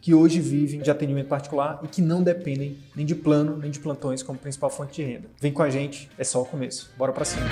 que hoje vivem de atendimento particular e que não dependem nem de plano nem de plantões como principal fonte de renda. Vem com a gente, é só o começo. Bora para cima.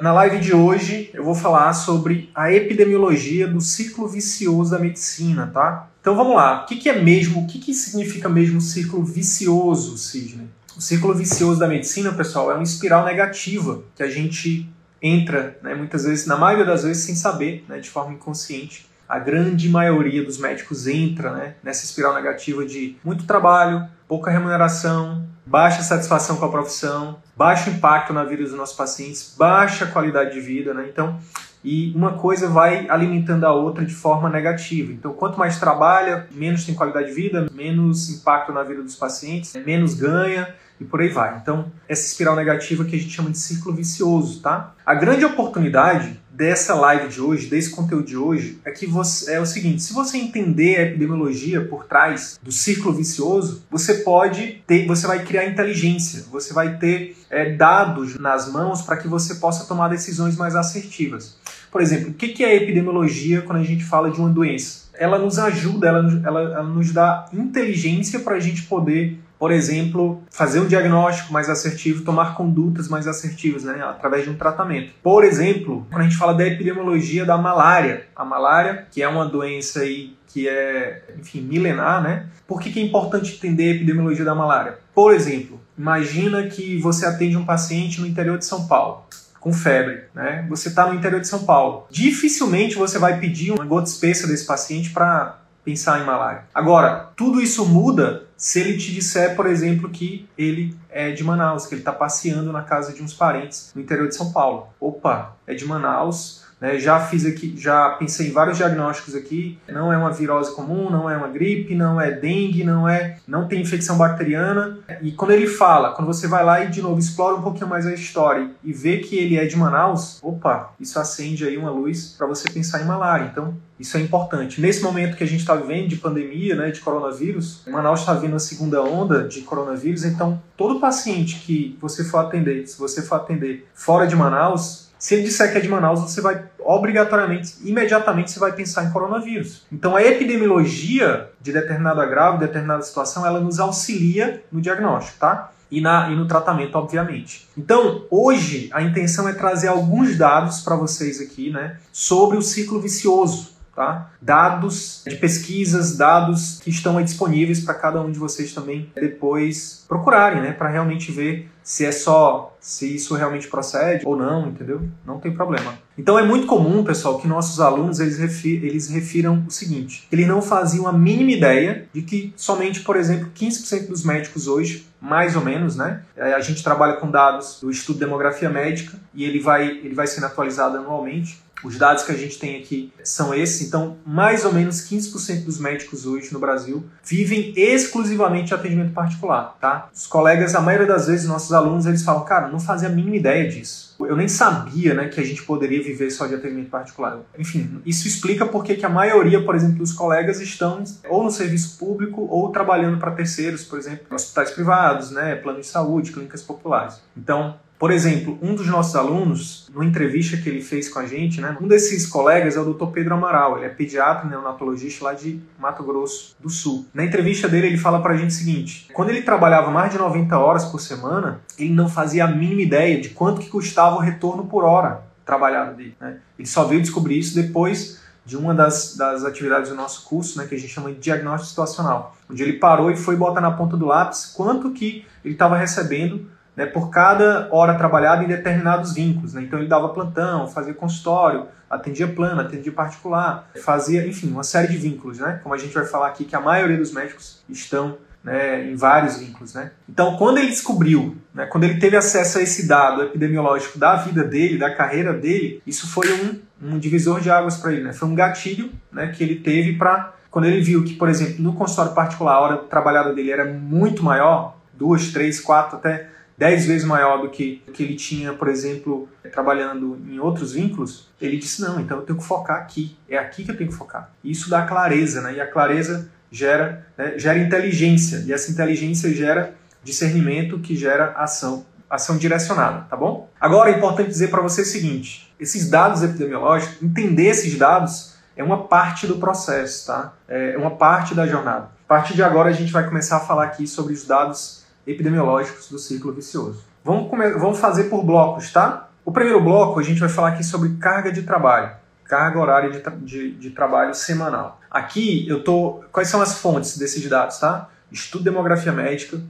Na live de hoje eu vou falar sobre a epidemiologia do ciclo vicioso da medicina, tá? Então vamos lá. O que, é mesmo, o que, significa mesmo ciclo vicioso, Sidney? O ciclo vicioso da medicina, pessoal, é uma espiral negativa que a gente entra, né, muitas vezes, na maioria das vezes, sem saber, né, de forma inconsciente. A grande maioria dos médicos entra né, nessa espiral negativa de muito trabalho, pouca remuneração, baixa satisfação com a profissão, baixo impacto na vida dos nossos pacientes, baixa qualidade de vida. Né? Então, e uma coisa vai alimentando a outra de forma negativa. Então, quanto mais trabalha, menos tem qualidade de vida, menos impacto na vida dos pacientes, menos ganha, e por aí vai. Então, essa espiral negativa que a gente chama de ciclo vicioso, tá? A grande oportunidade dessa live de hoje, desse conteúdo de hoje, é que você é o seguinte: se você entender a epidemiologia por trás do ciclo vicioso, você pode ter, você vai criar inteligência, você vai ter é, dados nas mãos para que você possa tomar decisões mais assertivas. Por exemplo, o que é epidemiologia quando a gente fala de uma doença? Ela nos ajuda, ela, ela, ela nos dá inteligência para a gente poder por exemplo, fazer um diagnóstico mais assertivo, tomar condutas mais assertivas, né, através de um tratamento. Por exemplo, quando a gente fala da epidemiologia da malária, a malária, que é uma doença aí que é, enfim, milenar, né? Por que, que é importante entender a epidemiologia da malária? Por exemplo, imagina que você atende um paciente no interior de São Paulo com febre, né? Você está no interior de São Paulo. Dificilmente você vai pedir uma gota espessa desse paciente para pensar em malária. Agora, tudo isso muda se ele te disser, por exemplo, que ele é de Manaus, que ele está passeando na casa de uns parentes no interior de São Paulo. Opa, é de Manaus, né? Já fiz aqui, já pensei em vários diagnósticos aqui. Não é uma virose comum, não é uma gripe, não é dengue, não é, não tem infecção bacteriana. E quando ele fala, quando você vai lá e de novo explora um pouquinho mais a história e vê que ele é de Manaus, opa, isso acende aí uma luz para você pensar em malária. Então, isso é importante. Nesse momento que a gente está vivendo de pandemia, né, de coronavírus, Manaus está vindo a segunda onda de coronavírus, então todo paciente que você for atender, se você for atender fora de Manaus, se ele disser que é de Manaus, você vai obrigatoriamente, imediatamente, você vai pensar em coronavírus. Então a epidemiologia de determinado agravo, de determinada situação, ela nos auxilia no diagnóstico, tá? E, na, e no tratamento, obviamente. Então, hoje, a intenção é trazer alguns dados para vocês aqui, né, sobre o ciclo vicioso, tá? Dados de pesquisas, dados que estão disponíveis para cada um de vocês também depois procurarem, né, para realmente ver se é só se isso realmente procede ou não, entendeu? Não tem problema. Então é muito comum, pessoal, que nossos alunos eles, eles refiram o seguinte: eles não faziam a mínima ideia de que somente, por exemplo, 15% dos médicos hoje, mais ou menos, né? É, a gente trabalha com dados do estudo de demografia médica e ele vai, ele vai sendo atualizado anualmente. Os dados que a gente tem aqui são esses, então mais ou menos 15% dos médicos hoje no Brasil vivem exclusivamente de atendimento particular, tá? Os colegas, a maioria das vezes, nossos alunos, eles falam, cara, não fazia a mínima ideia disso. Eu nem sabia, né, que a gente poderia viver só de atendimento particular. Enfim, isso explica porque que a maioria, por exemplo, dos colegas estão ou no serviço público ou trabalhando para terceiros, por exemplo, hospitais privados, né, plano de saúde, clínicas populares. Então, por exemplo, um dos nossos alunos, numa entrevista que ele fez com a gente, né, um desses colegas é o Dr. Pedro Amaral, ele é pediatra neonatologista lá de Mato Grosso do Sul. Na entrevista dele, ele fala pra gente o seguinte: quando ele trabalhava mais de 90 horas por semana, ele não fazia a mínima ideia de quanto que custava o retorno por hora trabalhado dele. Né? Ele só veio descobrir isso depois de uma das, das atividades do nosso curso, né, que a gente chama de diagnóstico situacional, onde ele parou e foi botar na ponta do lápis quanto que ele estava recebendo né, por cada hora trabalhada em determinados vínculos. Né? Então ele dava plantão, fazia consultório, atendia plano, atendia particular, fazia, enfim, uma série de vínculos, né? Como a gente vai falar aqui que a maioria dos médicos estão né, em vários vínculos, né? Então, quando ele descobriu, né, quando ele teve acesso a esse dado epidemiológico da vida dele, da carreira dele, isso foi um, um divisor de águas para ele, né? Foi um gatilho, né, que ele teve para quando ele viu que, por exemplo, no consultório particular a hora trabalhada dele era muito maior, duas, três, quatro, até dez vezes maior do que, que ele tinha, por exemplo, trabalhando em outros vínculos, ele disse, não, então eu tenho que focar aqui, é aqui que eu tenho que focar. Isso dá clareza, né? E a clareza gera, né, gera inteligência, e essa inteligência gera discernimento que gera ação, ação direcionada, tá bom? Agora é importante dizer para você o seguinte, esses dados epidemiológicos, entender esses dados é uma parte do processo, tá? É uma parte da jornada. A partir de agora a gente vai começar a falar aqui sobre os dados epidemiológicos do ciclo vicioso. Vamos, vamos fazer por blocos, tá? O primeiro bloco a gente vai falar aqui sobre carga de trabalho carga horária de, de, de, trabalho semanal. Aqui eu tô. Quais são as fontes desses dados, tá? Estudo demografia médica,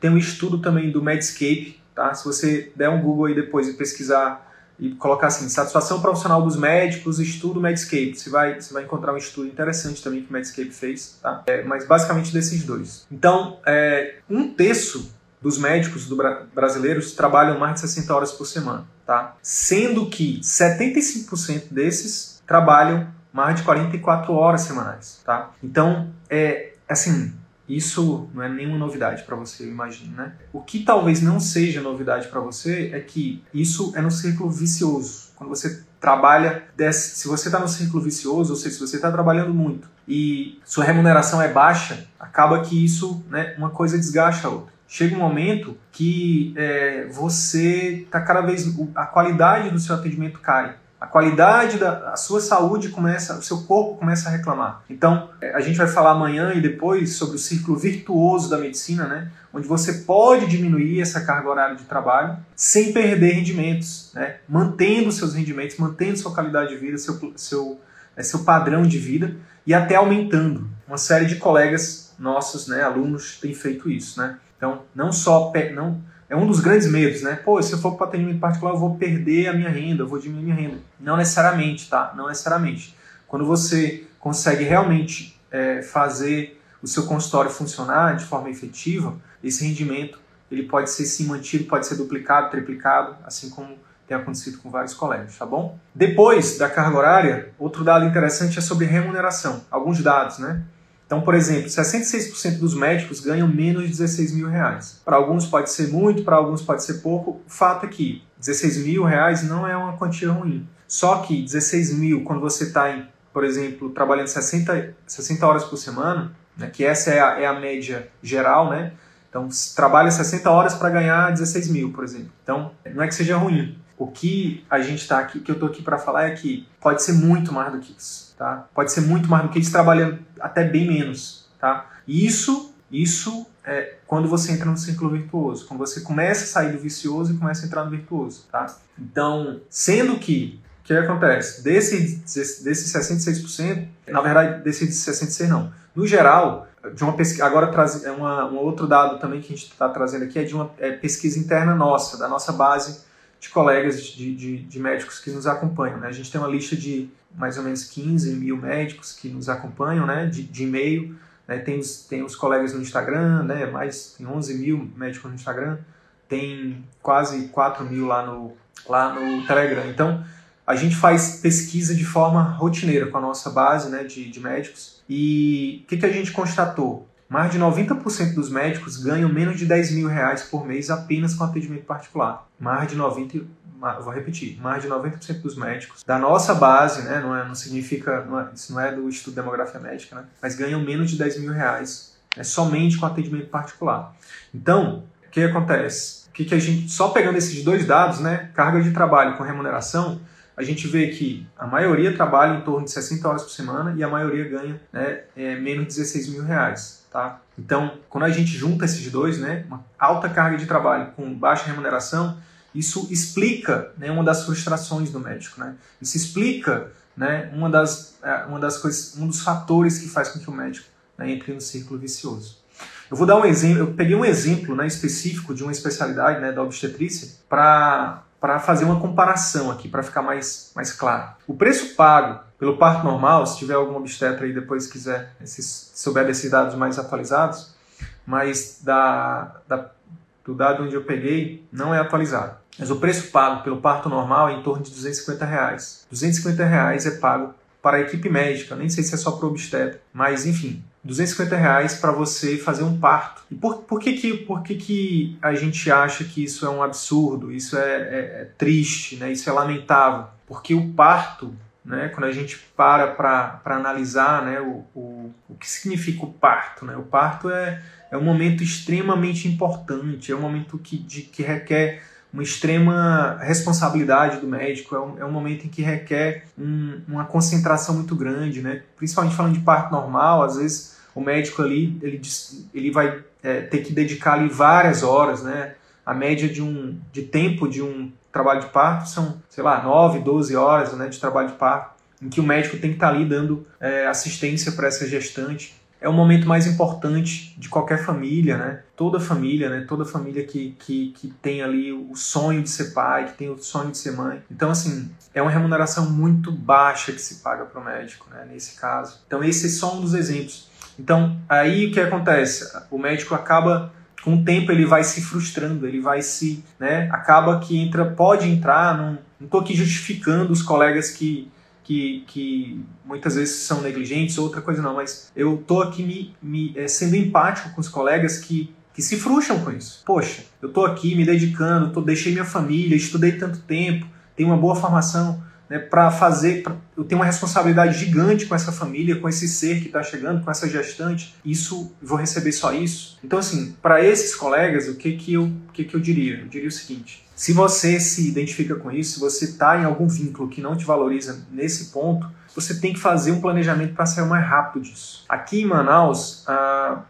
tem um estudo também do Medscape, tá? Se você der um Google aí depois e pesquisar e colocar assim, satisfação profissional dos médicos, estudo Medscape, você vai, você vai encontrar um estudo interessante também que o Medscape fez, tá? É, mas basicamente desses dois. Então, é, um terço dos médicos do brasileiros trabalham mais de 60 horas por semana, tá? Sendo que 75% desses trabalham mais de 44 horas semanais, tá? Então, é assim, isso não é nenhuma novidade para você, eu imagino, né? O que talvez não seja novidade para você é que isso é no círculo vicioso. Quando você trabalha, se você está no círculo vicioso, ou seja, se você está trabalhando muito e sua remuneração é baixa, acaba que isso, né, uma coisa desgasta a outra chega um momento que é, você está cada vez a qualidade do seu atendimento cai a qualidade da a sua saúde começa o seu corpo começa a reclamar. Então é, a gente vai falar amanhã e depois sobre o círculo virtuoso da medicina né? Onde você pode diminuir essa carga horária de trabalho sem perder rendimentos né? Mantendo seus rendimentos mantendo sua qualidade de vida seu seu é, seu padrão de vida e até aumentando. Uma série de colegas nossos né alunos têm feito isso né? Então, não só não é um dos grandes medos, né? Pô, se eu for para atendimento particular, eu vou perder a minha renda, eu vou diminuir minha renda. Não necessariamente, tá? Não necessariamente. Quando você consegue realmente é, fazer o seu consultório funcionar de forma efetiva, esse rendimento ele pode ser sim mantido, pode ser duplicado, triplicado, assim como tem acontecido com vários colegas, tá bom? Depois da carga horária, outro dado interessante é sobre remuneração. Alguns dados, né? Então, por exemplo, 66% dos médicos ganham menos de 16 mil reais. Para alguns pode ser muito, para alguns pode ser pouco. O fato é que 16 mil reais não é uma quantia ruim. Só que 16 mil, quando você está, por exemplo, trabalhando 60, 60 horas por semana, né, que essa é a, é a média geral, né? Então, trabalha 60 horas para ganhar 16 mil, por exemplo. Então, não é que seja ruim. O que a gente está aqui, que eu estou aqui para falar é que pode ser muito mais do que isso. Tá? Pode ser muito mais do que eles trabalhando até bem menos. Tá? Isso, isso é quando você entra no círculo virtuoso, quando você começa a sair do vicioso e começa a entrar no virtuoso. Tá? Então, sendo que o que acontece? Desse, desses 66%, na verdade, desses 66% não. No geral, de uma pesquisa, agora traz, é uma, um outro dado também que a gente está trazendo aqui é de uma é pesquisa interna nossa, da nossa base de colegas de, de, de médicos que nos acompanham. Né? A gente tem uma lista de mais ou menos 15 mil médicos que nos acompanham, né, de, de e-mail. Né, tem, os, tem os colegas no Instagram, né, mais tem 11 mil médicos no Instagram, tem quase 4 mil lá no, lá no Telegram. Então, a gente faz pesquisa de forma rotineira com a nossa base né, de, de médicos. E o que, que a gente constatou? Mais de 90% dos médicos ganham menos de 10 mil reais por mês apenas com atendimento particular. Mais de 90%, vou repetir, mais de 90% dos médicos da nossa base, né, não, é, não significa, não é, isso não é do Estudo de Demografia Médica, né, mas ganham menos de 10 mil reais né, somente com atendimento particular. Então, o que acontece? O que, que a gente, só pegando esses dois dados, né, carga de trabalho com remuneração, a gente vê que a maioria trabalha em torno de 60 horas por semana e a maioria ganha né, é, menos de 16 mil reais. Tá? Então, quando a gente junta esses dois, né, uma alta carga de trabalho com baixa remuneração, isso explica né, uma das frustrações do médico. Né? Isso explica né, uma, das, é, uma das coisas, um dos fatores que faz com que o médico né, entre no círculo vicioso. Eu vou dar um exemplo, eu peguei um exemplo né, específico de uma especialidade né, da obstetrícia para para fazer uma comparação aqui, para ficar mais, mais claro. O preço pago pelo parto normal, se tiver algum obstetra aí depois quiser, se souber desses dados mais atualizados, mas da, da, do dado onde eu peguei não é atualizado. Mas o preço pago pelo parto normal é em torno de 250 reais. 250 reais é pago para a equipe médica, nem sei se é só para o obstetra, mas enfim, 250 reais para você fazer um parto. E por, por, que, que, por que, que a gente acha que isso é um absurdo, isso é, é, é triste, né? isso é lamentável? Porque o parto, né, quando a gente para para analisar né, o, o, o que significa o parto, né? o parto é, é um momento extremamente importante, é um momento que, de, que requer uma extrema responsabilidade do médico, é um, é um momento em que requer um, uma concentração muito grande, né? principalmente falando de parto normal, às vezes o médico ali ele, ele vai é, ter que dedicar ali várias horas, né? a média de, um, de tempo de um trabalho de parto são, sei lá, 9, 12 horas né, de trabalho de parto, em que o médico tem que estar ali dando é, assistência para essa gestante é o momento mais importante de qualquer família, né? Toda família, né? Toda família que, que, que tem ali o sonho de ser pai, que tem o sonho de ser mãe. Então, assim, é uma remuneração muito baixa que se paga para o médico, né? Nesse caso. Então, esse é só um dos exemplos. Então, aí o que acontece? O médico acaba com o tempo ele vai se frustrando, ele vai se, né, acaba que entra, pode entrar, não, tô aqui justificando os colegas que que, que muitas vezes são negligentes, outra coisa não, mas eu tô aqui me, me é, sendo empático com os colegas que, que se frustram com isso. Poxa, eu tô aqui me dedicando, tô, deixei minha família, estudei tanto tempo, tenho uma boa formação, né, para fazer, pra, eu tenho uma responsabilidade gigante com essa família, com esse ser que está chegando, com essa gestante, isso, vou receber só isso. Então, assim, para esses colegas, o que que eu, o que que eu diria? Eu diria o seguinte, se você se identifica com isso, se você está em algum vínculo que não te valoriza nesse ponto, você tem que fazer um planejamento para sair mais rápido disso. Aqui em Manaus, ah,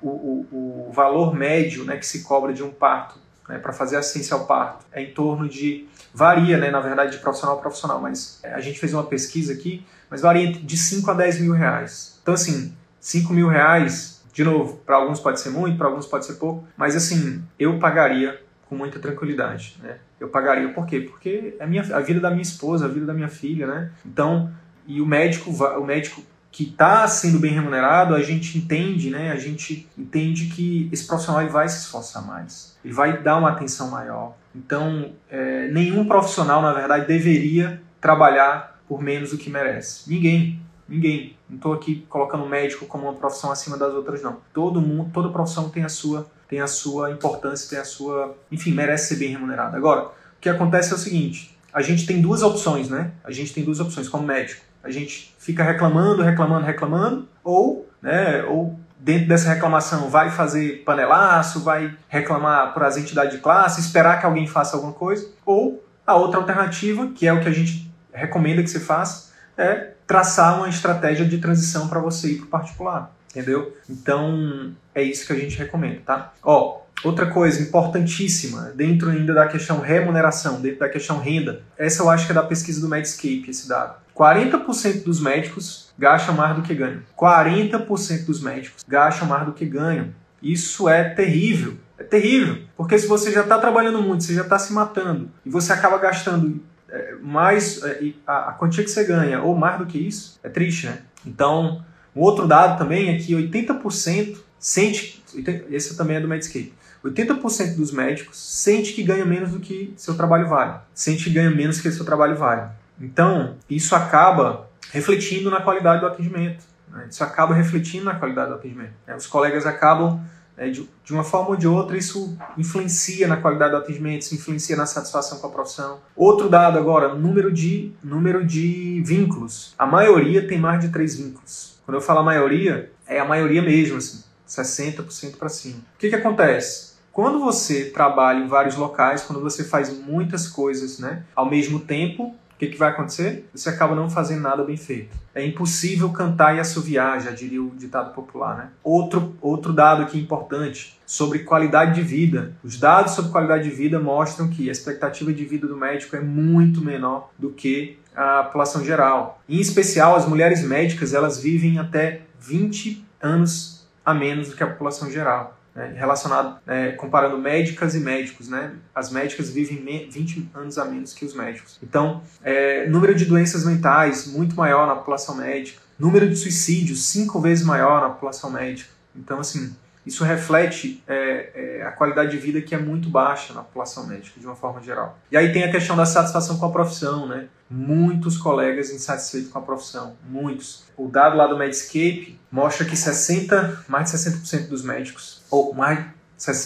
o, o, o, valor médio né, que se cobra de um parto né, para fazer assistência ao parto é em torno de varia, né, na verdade, de profissional a profissional, mas é, a gente fez uma pesquisa aqui, mas varia de 5 a 10 mil reais. Então, assim, 5 mil reais, de novo, para alguns pode ser muito, para alguns pode ser pouco, mas assim, eu pagaria com muita tranquilidade, né? Eu pagaria por quê? Porque é a, minha, a vida da minha esposa, a vida da minha filha, né? Então, e o médico, o médico que está sendo bem remunerado, a gente entende, né? A gente entende que esse profissional ele vai se esforçar mais, ele vai dar uma atenção maior. Então, é, nenhum profissional, na verdade, deveria trabalhar por menos do que merece. Ninguém, ninguém. Não estou aqui colocando médico como uma profissão acima das outras, não. Todo mundo, toda profissão tem a sua, tem a sua importância, tem a sua, enfim, merece ser bem remunerada. Agora, o que acontece é o seguinte: a gente tem duas opções, né? A gente tem duas opções como médico a gente fica reclamando, reclamando, reclamando, ou, né, ou dentro dessa reclamação vai fazer panelaço, vai reclamar por as entidades de classe, esperar que alguém faça alguma coisa, ou a outra alternativa, que é o que a gente recomenda que você faça, é traçar uma estratégia de transição para você ir para o particular, entendeu? Então, é isso que a gente recomenda, tá? Ó, outra coisa importantíssima, dentro ainda da questão remuneração, dentro da questão renda, essa eu acho que é da pesquisa do Medscape, esse dado. 40% dos médicos gastam mais do que ganham. 40% dos médicos gastam mais do que ganham. Isso é terrível. É terrível. Porque se você já está trabalhando muito, você já está se matando, e você acaba gastando é, mais é, a, quantia que você ganha, ou mais do que isso, é triste, né? Então, um outro dado também é que 80% sente, esse também é do Medscape, 80% dos médicos sente que ganha menos do que seu trabalho vale. Sente que ganha menos do que seu trabalho vale. Então, isso acaba refletindo na qualidade do atendimento. Né? Isso acaba refletindo na qualidade do atendimento. Né? Os colegas acabam, né, de, de, uma forma ou de outra, isso influencia na qualidade do atendimento, isso influencia na satisfação com a profissão. Outro dado agora, número de, número de vínculos. A maioria tem mais de três vínculos. Quando eu falo a maioria, é a maioria mesmo, assim, 60% para cima. O que, que acontece? Quando você trabalha em vários locais, quando você faz muitas coisas né, ao mesmo tempo, o que, que vai acontecer? Você acaba não fazendo nada bem feito. É impossível cantar e assoviar, já diria o ditado popular. Né? Outro, outro dado aqui importante sobre qualidade de vida. Os dados sobre qualidade de vida mostram que a expectativa de vida do médico é muito menor do que a população geral. Em especial, as mulheres médicas elas vivem até 20 anos a menos do que a população geral. Né? Relacionado, é, comparando médicas e médicos, né? As médicas vivem 20 anos a menos que os médicos. Então, é, número de doenças mentais muito maior na população médica, número de suicídios cinco vezes maior na população médica. Então, assim, isso reflete é, é, a qualidade de vida que é muito baixa na população médica, de uma forma geral. E aí tem a questão da satisfação com a profissão, né? Muitos colegas insatisfeitos com a profissão, muitos. O dado lá do Medscape mostra que 60, mais de 60% dos médicos, ou mais,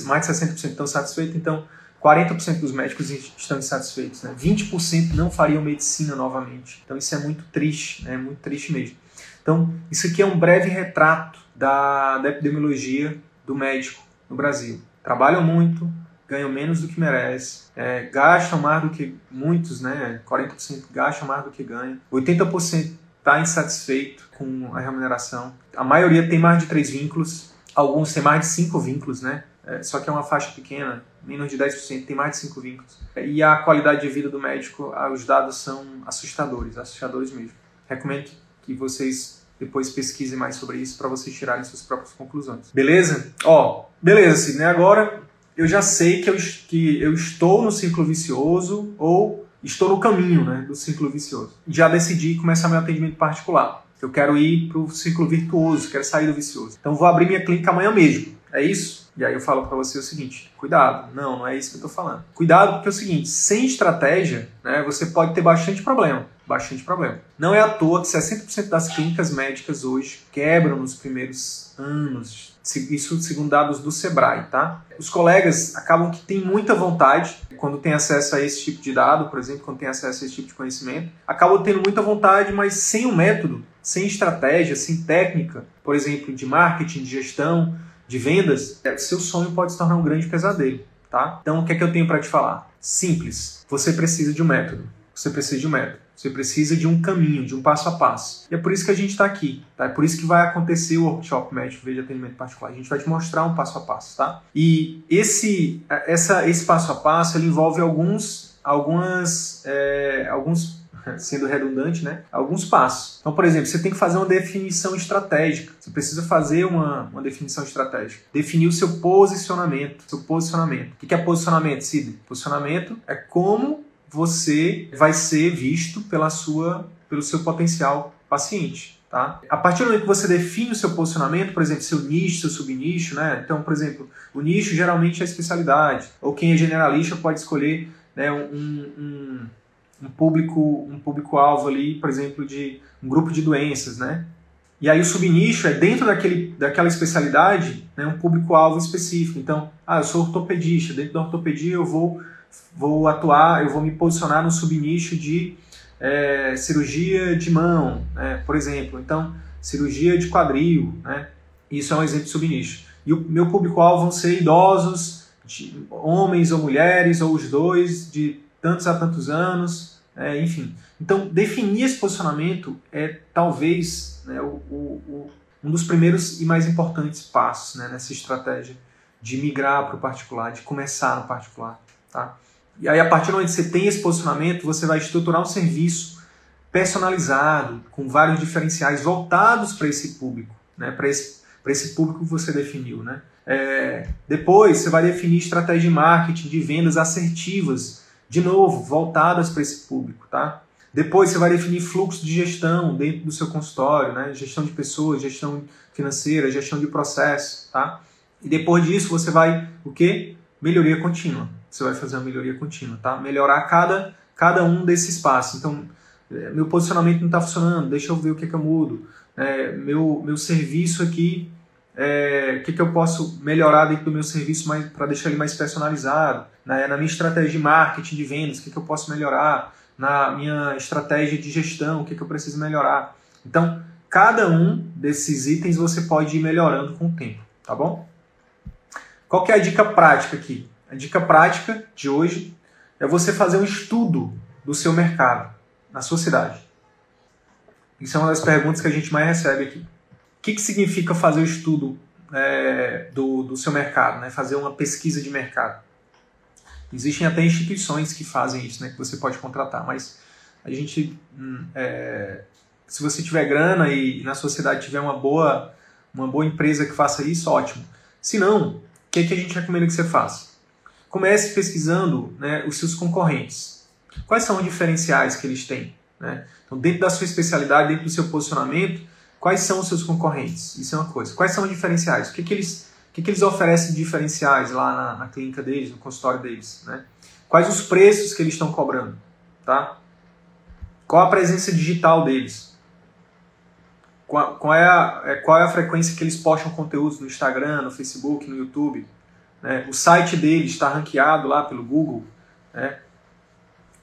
mais de 60% estão satisfeitos, então 40% dos médicos estão insatisfeitos, né? 20% não fariam medicina novamente. Então isso é muito triste, é né? muito triste mesmo. Então, isso aqui é um breve retrato da, da epidemiologia do médico no Brasil. Trabalham muito, ganham menos do que merecem, é, gastam mais do que muitos, né? 40% gastam mais do que ganham, 80% está insatisfeito com a remuneração. A maioria tem mais de três vínculos, alguns têm mais de cinco vínculos, né? É, só que é uma faixa pequena, menos de 10% tem mais de cinco vínculos. E a qualidade de vida do médico, os dados são assustadores, assustadores mesmo. Recomendo que vocês depois pesquise mais sobre isso para vocês tirarem suas próprias conclusões. Beleza? Ó, beleza, Sidney. Agora eu já sei que eu, que eu estou no ciclo vicioso ou estou no caminho né, do ciclo vicioso. Já decidi começar meu atendimento particular. Eu quero ir para o ciclo virtuoso, quero sair do vicioso. Então vou abrir minha clínica amanhã mesmo. É isso? E aí eu falo para você o seguinte: cuidado. Não, não é isso que eu estou falando. Cuidado porque é o seguinte: sem estratégia, né, você pode ter bastante problema bastante problema. Não é à toa que 60% das clínicas médicas hoje quebram nos primeiros anos, isso segundo dados do Sebrae, tá? Os colegas acabam que têm muita vontade, quando tem acesso a esse tipo de dado, por exemplo, quando tem acesso a esse tipo de conhecimento, acabam tendo muita vontade, mas sem o método, sem estratégia, sem técnica, por exemplo, de marketing, de gestão, de vendas, é, seu sonho pode se tornar um grande pesadelo, tá? Então, o que é que eu tenho para te falar? Simples. Você precisa de um método. Você precisa de um método. Você precisa de um caminho, de um passo a passo. E é por isso que a gente está aqui, tá? É por isso que vai acontecer o workshop médico de atendimento particular. A gente vai te mostrar um passo a passo, tá? E esse, essa, esse passo a passo ele envolve alguns, algumas, é, alguns sendo redundante, né? Alguns passos. Então, por exemplo, você tem que fazer uma definição estratégica. Você precisa fazer uma, uma definição estratégica. Definir o seu posicionamento. Seu posicionamento. O que é posicionamento, Cid? Posicionamento é como você vai ser visto pela sua, pelo seu potencial paciente. Tá? A partir do momento que você define o seu posicionamento, por exemplo, seu nicho, seu subnicho, né? Então, por exemplo, o nicho geralmente é a especialidade, ou quem é generalista pode escolher né, um, um, um público um público-alvo ali, por exemplo, de um grupo de doenças, né? E aí o subnicho é dentro daquele, daquela especialidade, né, um público-alvo específico. Então, ah, eu sou ortopedia, dentro da ortopedia eu vou vou atuar, eu vou me posicionar no subnicho de é, cirurgia de mão, né, por exemplo. Então, cirurgia de quadril, né, isso é um exemplo de subnicho. E o meu público-alvo vão ser idosos, de, homens ou mulheres, ou os dois, de tantos a tantos anos, é, enfim. Então, definir esse posicionamento é talvez né, o, o, um dos primeiros e mais importantes passos né, nessa estratégia de migrar para o particular, de começar no particular. Tá? E aí, a partir do momento que você tem esse posicionamento, você vai estruturar um serviço personalizado, com vários diferenciais voltados para esse público, né? para esse, esse público que você definiu. Né? É, depois, você vai definir estratégia de marketing, de vendas assertivas, de novo, voltadas para esse público. Tá? Depois, você vai definir fluxo de gestão dentro do seu consultório, né? gestão de pessoas, gestão financeira, gestão de processo. Tá? E depois disso, você vai o quê? Melhoria contínua você vai fazer uma melhoria contínua, tá? Melhorar cada, cada um desses passos. Então, é, meu posicionamento não está funcionando, deixa eu ver o que, que eu mudo. É, meu, meu serviço aqui, é, o que, que eu posso melhorar dentro do meu serviço para deixar ele mais personalizado. Né? Na minha estratégia de marketing, de vendas, o que, que eu posso melhorar. Na minha estratégia de gestão, o que, que eu preciso melhorar. Então, cada um desses itens você pode ir melhorando com o tempo, tá bom? Qual que é a dica prática aqui? A dica prática de hoje é você fazer um estudo do seu mercado, na sua cidade. Isso é uma das perguntas que a gente mais recebe aqui. O que, que significa fazer o estudo é, do, do seu mercado, né? fazer uma pesquisa de mercado? Existem até instituições que fazem isso, né? que você pode contratar, mas a gente, hum, é, se você tiver grana e na sua cidade tiver uma boa uma boa empresa que faça isso, ótimo. Se não, o que, que a gente recomenda que você faça? Comece pesquisando né, os seus concorrentes. Quais são os diferenciais que eles têm? Né? Então, dentro da sua especialidade, dentro do seu posicionamento, quais são os seus concorrentes? Isso é uma coisa. Quais são os diferenciais? O que, que, eles, o que, que eles oferecem de diferenciais lá na, na clínica deles, no consultório deles? Né? Quais os preços que eles estão cobrando? Tá? Qual a presença digital deles? Qual, qual, é a, é, qual é a frequência que eles postam conteúdos no Instagram, no Facebook, no YouTube? Né? O site deles está ranqueado lá pelo Google? Né?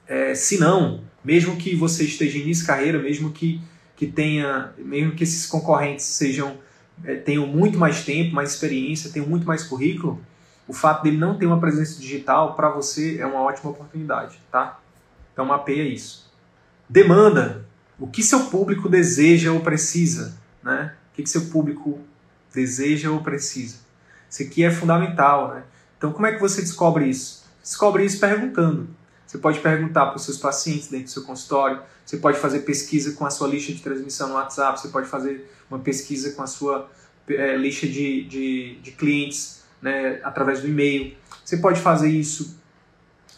É, se não, mesmo que você esteja início de carreira, mesmo que, que tenha, mesmo que esses concorrentes sejam é, tenham muito mais tempo, mais experiência, tenham muito mais currículo, o fato dele não ter uma presença digital para você é uma ótima oportunidade, tá? Então mapeia isso. Demanda. O que seu público deseja ou precisa, né? O que, que seu público deseja ou precisa? Isso aqui é fundamental, né? Então como é que você descobre isso? Descobre isso perguntando. Você pode perguntar para os seus pacientes dentro do seu consultório, você pode fazer pesquisa com a sua lista de transmissão no WhatsApp, você pode fazer uma pesquisa com a sua é, lista de, de, de clientes né, através do e-mail. Você pode fazer isso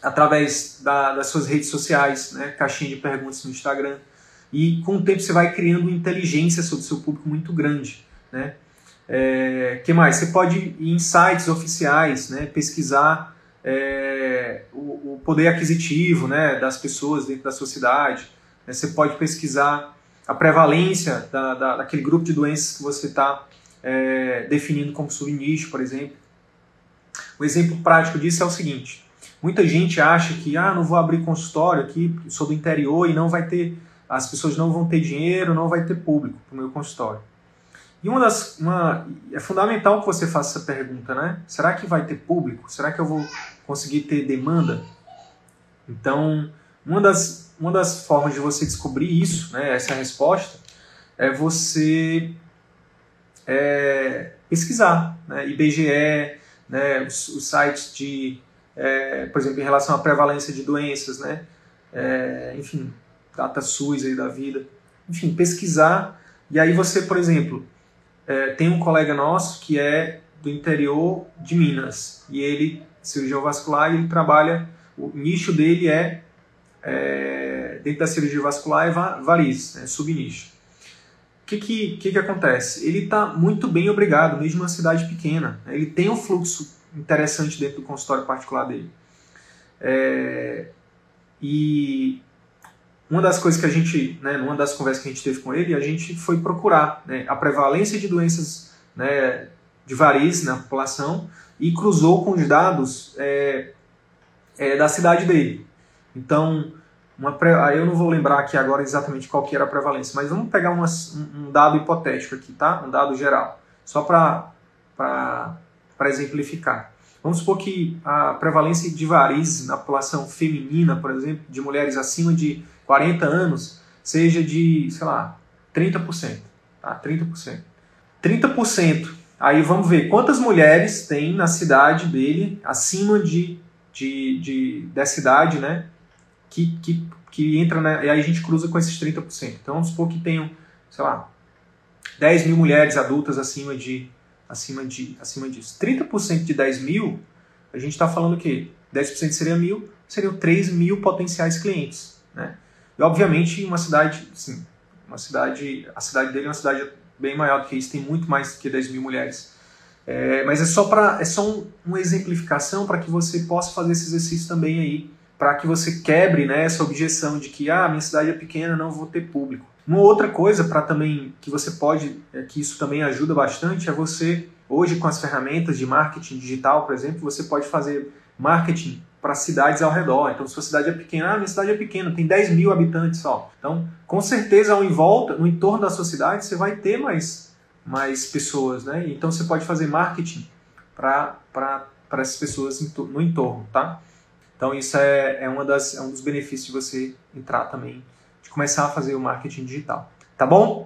através da, das suas redes sociais, né, caixinha de perguntas no Instagram. E com o tempo você vai criando inteligência sobre o seu público muito grande. Né? É, que mais? Você pode ir em sites oficiais, né, pesquisar é, o, o, poder aquisitivo né, das pessoas dentro da sociedade. Né, você pode pesquisar a prevalência da, da, daquele grupo de doenças que você está é, definindo como subnicho, por exemplo. Um exemplo prático disso é o seguinte: muita gente acha que ah, não vou abrir consultório aqui, sou do interior e não vai ter, as pessoas não vão ter dinheiro, não vai ter público para o meu consultório. E uma das, uma, é fundamental que você faça essa pergunta, né? Será que vai ter público? Será que eu vou conseguir ter demanda? Então, uma das, uma das formas de você descobrir isso, né, essa resposta, é você é, pesquisar. Né, IBGE, né, os, os sites de, é, por exemplo, em relação à prevalência de doenças, né, é, enfim, data SUS aí da vida. Enfim, pesquisar. E aí você, por exemplo, é, tem um colega nosso que é do interior de Minas e ele cirurgião vascular e ele trabalha o nicho dele é, é dentro da cirurgia vascular é varizes, né, subnicho. O que que, que que acontece? Ele está muito bem obrigado, mesmo numa cidade pequena. Né, ele tem um fluxo interessante dentro do consultório particular dele. É, e uma das coisas que a gente, né, numa das conversas que a gente teve com ele, a gente foi procurar né, a prevalência de doenças né, de varizes na população e cruzou com os dados é, é, da cidade dele. Então, uma eu não vou lembrar aqui agora exatamente qual que era a prevalência, mas vamos pegar uma, um dado hipotético aqui, tá? Um dado geral, só para exemplificar. Vamos supor que a prevalência de varizes na população feminina, por exemplo, de mulheres acima de 40 anos, seja de, sei lá, 30%. Tá? 30%. 30%. Aí vamos ver quantas mulheres tem na cidade dele, acima de, de, de dessa idade, né? Que, que, que entra, né? E aí a gente cruza com esses 30%. Então vamos supor que tenham, sei lá, 10 mil mulheres adultas acima de acima, de, acima disso. 30% de 10 mil, a gente está falando que 10% seria mil, seriam 3 mil potenciais clientes. Né? E obviamente uma cidade, assim, uma cidade, a cidade dele é uma cidade bem maior do que isso, tem muito mais que 10 mil mulheres. É, mas é só, pra, é só um, uma exemplificação para que você possa fazer esse exercício também aí, para que você quebre né, essa objeção de que ah, minha cidade é pequena, não vou ter público. Uma outra coisa para também que você pode, é, que isso também ajuda bastante, é você, hoje com as ferramentas de marketing digital, por exemplo, você pode fazer marketing para cidades ao redor. Então, se sua cidade é pequena, ah, minha cidade é pequena, tem 10 mil habitantes só. Então, com certeza, em volta, no entorno da sua cidade, você vai ter mais, mais pessoas, né? Então, você pode fazer marketing para essas pessoas no entorno, tá? Então, isso é, é, uma das, é um dos benefícios de você entrar também, de começar a fazer o marketing digital. Tá bom?